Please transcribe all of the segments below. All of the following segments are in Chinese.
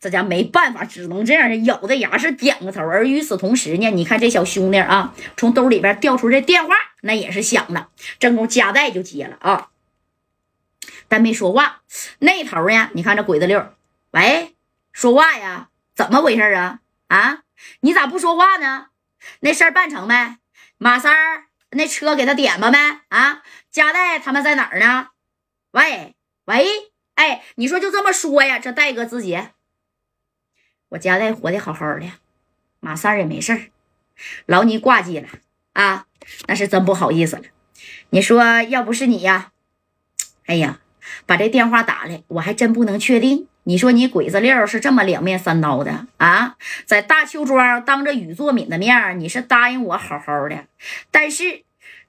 这家没办法，只能这样咬着牙是点个头。而与此同时呢，你看这小兄弟啊，从兜里边掉出这电话，那也是响了。正宫夹带就接了啊，但没说话。那头呢，你看这鬼子六，喂，说话呀？怎么回事啊？啊，你咋不说话呢？那事儿办成没？马三儿那车给他点吧没？啊，夹带他们在哪儿呢？喂喂，哎，你说就这么说呀？这戴哥自己，我家代活的好好的，马三儿也没事儿，劳你挂记了啊，那是真不好意思了。你说要不是你呀，哎呀，把这电话打来，我还真不能确定。你说你鬼子六是这么两面三刀的啊？在大邱庄当着宇作敏的面，你是答应我好好的，但是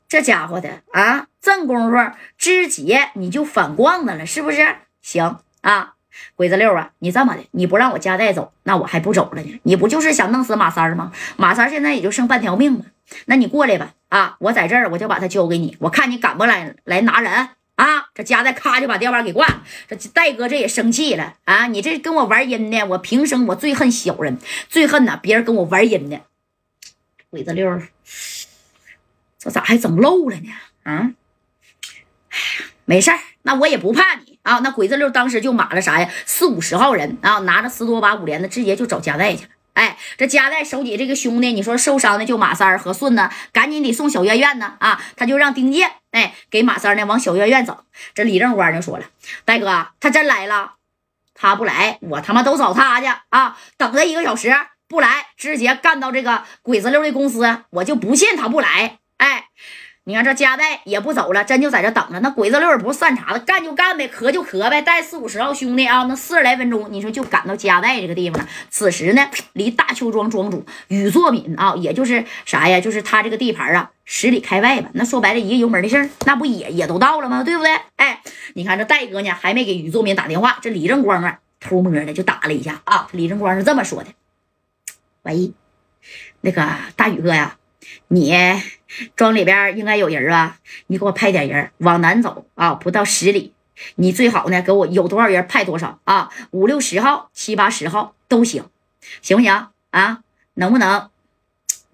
这家伙的啊，正功夫直接你就反光的了，是不是？行啊，鬼子六啊，你这么的，你不让我家带走，那我还不走了呢。你不就是想弄死马三吗？马三现在也就剩半条命了，那你过来吧。啊，我在这儿，我就把他交给你，我看你敢不来来拿人。啊！这家代咔就把电话给挂了。这戴哥这也生气了啊！你这跟我玩阴的，我平生我最恨小人，最恨呐别人跟我玩阴的。鬼子六，这咋还整漏了呢？啊！哎呀，没事儿，那我也不怕你啊！那鬼子六当时就码了啥呀？四五十号人啊，拿着十多把五连的，直接就找家代去了。哎，这家代手底这个兄弟，你说受伤的就马三儿和顺呢，赶紧得送小院院呢啊！他就让丁健哎给马三儿呢往小院院走。这李正官就说了：“大哥，他真来了，他不来，我他妈都找他去啊！等他一个小时不来，直接干到这个鬼子六的公司，我就不信他不来。”哎。你看这加代也不走了，真就在这等着。那鬼子六也不是善茬子，干就干呗，咳就咳呗。带四五十号兄弟啊，那四十来分钟，你说就赶到加代这个地方了。此时呢，离大邱庄庄主宇作敏啊，也就是啥呀，就是他这个地盘啊，十里开外吧。那说白了，一个油门的事儿，那不也也都到了吗？对不对？哎，你看这戴哥呢，还没给宇作敏打电话，这李正光啊，偷摸的就打了一下啊。李正光是这么说的：“喂，那个大宇哥呀。”你庄里边应该有人啊，你给我派点人往南走啊，不到十里。你最好呢，给我有多少人派多少啊，五六十号、七八十号都行，行不行啊？能不能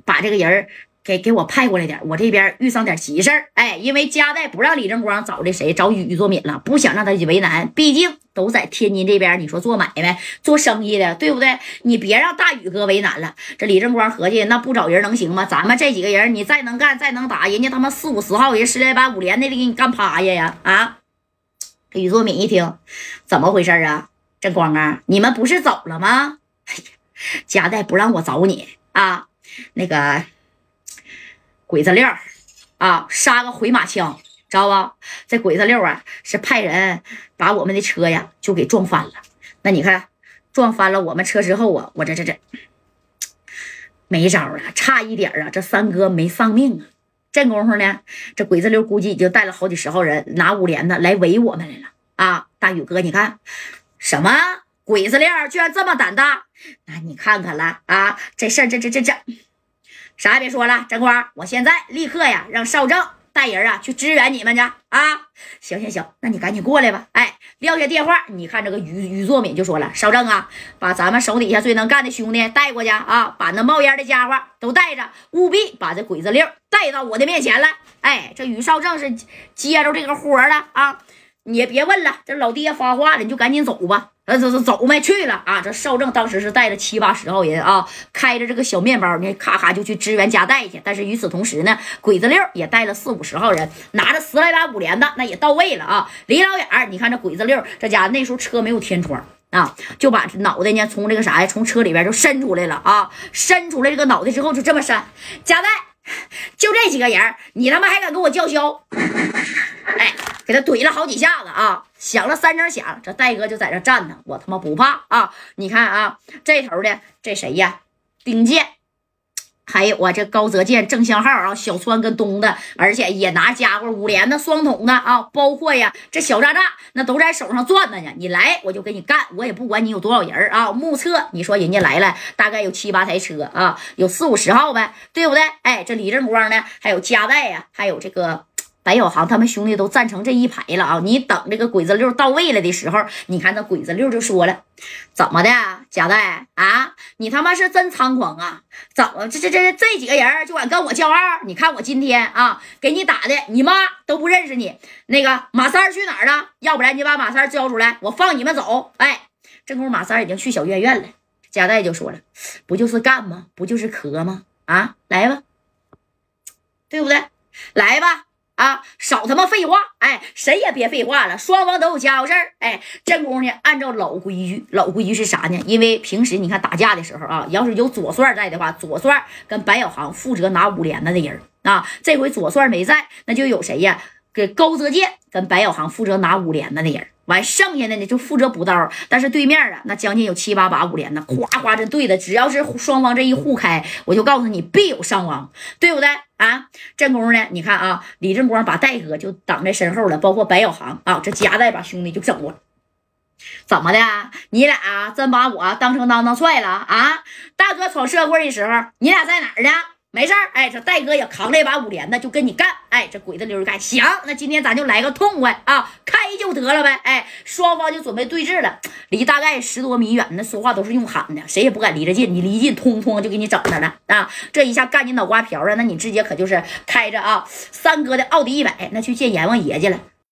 把这个人给给我派过来点？我这边遇上点急事儿，哎，因为家代不让李正光找这谁找宇作敏了，不想让他去为难，毕竟。都在天津这边，你说做买卖、做生意的，对不对？你别让大宇哥为难了。这李正光合计，那不找人能行吗？咱们这几个人，你再能干、再能打，人家他妈四五十号人，十来把五连的，得给你干趴下呀！啊！这宇作敏一听，怎么回事啊？正光啊，你们不是走了吗？哎呀，夹带不让我找你啊！那个鬼子六啊，杀个回马枪。知道吧？这鬼子六啊，是派人把我们的车呀就给撞翻了。那你看，撞翻了我们车之后啊，我这这这没招了，差一点啊，这三哥没丧命啊。这功夫呢，这鬼子六估计已经带了好几十号人拿五连的来围我们来了啊！大宇哥，你看什么鬼子六居然这么胆大？那你看看了啊，这事儿这这这这啥也别说了，真光，我现在立刻呀让少正。带人啊，去支援你们去啊！行行行，那你赶紧过来吧。哎，撂下电话，你看这个于于作敏就说了：“少正啊，把咱们手底下最能干的兄弟带过去啊，把那冒烟的家伙都带着，务必把这鬼子六带到我的面前来。”哎，这于少正是接着这个活了啊！你也别问了，这老爹发话了，你就赶紧走吧。呃，走走走没去了啊！这邵正当时是带着七八十号人啊，开着这个小面包呢，咔咔就去支援加代去。但是与此同时呢，鬼子六也带了四五十号人，拿着十来把五连的，那也到位了啊！离老远你看这鬼子六这家伙那时候车没有天窗啊，就把脑袋呢从这个啥呀，从车里边就伸出来了啊！伸出来这个脑袋之后就这么伸，加代，就这几个人，你他妈还敢跟我叫嚣？哎，给他怼了好几下子啊！响了三声响，这戴哥就在这站着，我他妈不怕啊！你看啊，这头的这谁呀？丁健，还有啊，这高泽健、郑相浩啊，小川跟东子，而且也拿家伙五连的双筒的啊，包括呀这小渣渣，那都在手上转着呢。你来我就给你干，我也不管你有多少人啊。目测你说人家来了，大概有七八台车啊，有四五十号呗，对不对？哎，这李正光呢，还有加代呀，还有这个。白小航他们兄弟都站成这一排了啊！你等这个鬼子六到位了的时候，你看那鬼子六就说了：“怎么的，贾代啊？你他妈是真猖狂啊！怎么这这这这几个人就敢跟我叫二？你看我今天啊，给你打的，你妈都不认识你。那个马三去哪儿了？要不然你把马三交出来，我放你们走。哎，这功夫马三已经去小院院了。贾代就说了：不就是干吗？不就是磕吗？啊，来吧。”对不对？来吧，啊，少他妈废话！哎，谁也别废话了，双方都有家伙事儿。哎，这功夫呢，按照老规矩，老规矩是啥呢？因为平时你看打架的时候啊，要是有左帅在的话，左帅跟白小航负责拿五连的那人啊。这回左帅没在，那就有谁呀？给高泽健跟白小航负责拿五连子的人。完，剩下的呢就负责补刀，但是对面啊，那将近有七八把五连的，哗哗这对的，只要是双方这一互开，我就告诉你必有伤亡，对不对啊？这功夫呢，你看啊，李正光把戴哥就挡在身后了，包括白小航啊，这夹带把兄弟就整过。怎么的？你俩真把我当成当当踹了啊？大哥闯社会的时候，你俩在哪儿呢？没事儿，哎，这戴哥也扛了一把五连的，就跟你干。哎，这鬼子溜干，行，那今天咱就来个痛快啊，开就得了呗。哎，双方就准备对峙了，离大概十多米远，那说话都是用喊的，谁也不敢离着近。你离近，通通就给你整着了啊！这一下干你脑瓜瓢了，那你直接可就是开着啊三哥的奥迪一百，那去见阎王爷去了。